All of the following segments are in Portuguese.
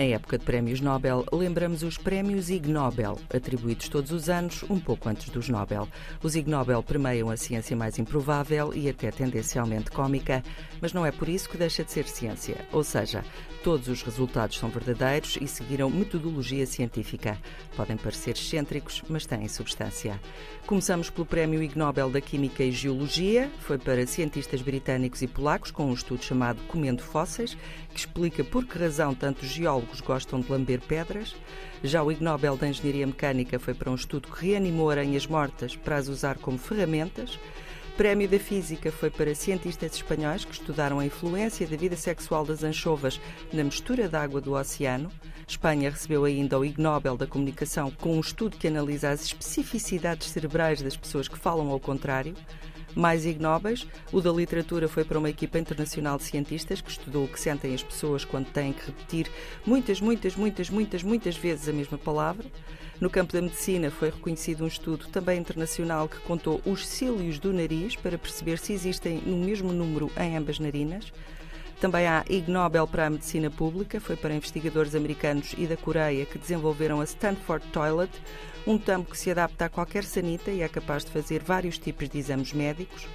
Em época de prémios Nobel, lembramos os prémios Ig Nobel, atribuídos todos os anos, um pouco antes dos Nobel. Os Ig Nobel premiam a ciência mais improvável e até tendencialmente cômica, mas não é por isso que deixa de ser ciência. Ou seja, todos os resultados são verdadeiros e seguiram metodologia científica. Podem parecer excêntricos, mas têm substância. Começamos pelo Prémio Ig Nobel da Química e Geologia. Foi para cientistas britânicos e polacos com um estudo chamado Comendo Fósseis, que explica por que razão tantos geólogos geólogos gostam de lamber pedras. Já o Ig Nobel da Engenharia Mecânica foi para um estudo que reanimou aranhas mortas para as usar como ferramentas. Prémio da Física foi para cientistas espanhóis que estudaram a influência da vida sexual das anchovas na mistura da água do oceano. Espanha recebeu ainda o Ig Nobel da Comunicação com um estudo que analisa as especificidades cerebrais das pessoas que falam ao contrário mais ignóbeis. O da literatura foi para uma equipa internacional de cientistas que estudou o que sentem as pessoas quando têm que repetir muitas, muitas, muitas, muitas, muitas vezes a mesma palavra. No campo da medicina foi reconhecido um estudo também internacional que contou os cílios do nariz para perceber se existem no mesmo número em ambas narinas. Também há Ig Nobel para a Medicina Pública, foi para investigadores americanos e da Coreia que desenvolveram a Stanford Toilet, um tampo que se adapta a qualquer sanita e é capaz de fazer vários tipos de exames médicos.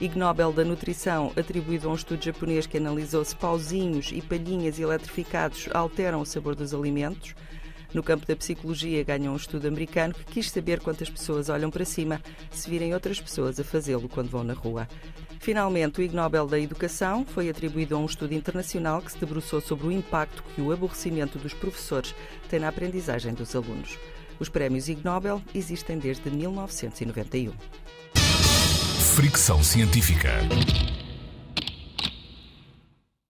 Ig Nobel da Nutrição, atribuído a um estudo japonês que analisou se pauzinhos e palhinhas eletrificados alteram o sabor dos alimentos. No campo da psicologia, ganhou um estudo americano que quis saber quantas pessoas olham para cima se virem outras pessoas a fazê-lo quando vão na rua. Finalmente, o Ig Nobel da Educação foi atribuído a um estudo internacional que se debruçou sobre o impacto que o aborrecimento dos professores tem na aprendizagem dos alunos. Os prémios Ig Nobel existem desde 1991. Fricção científica.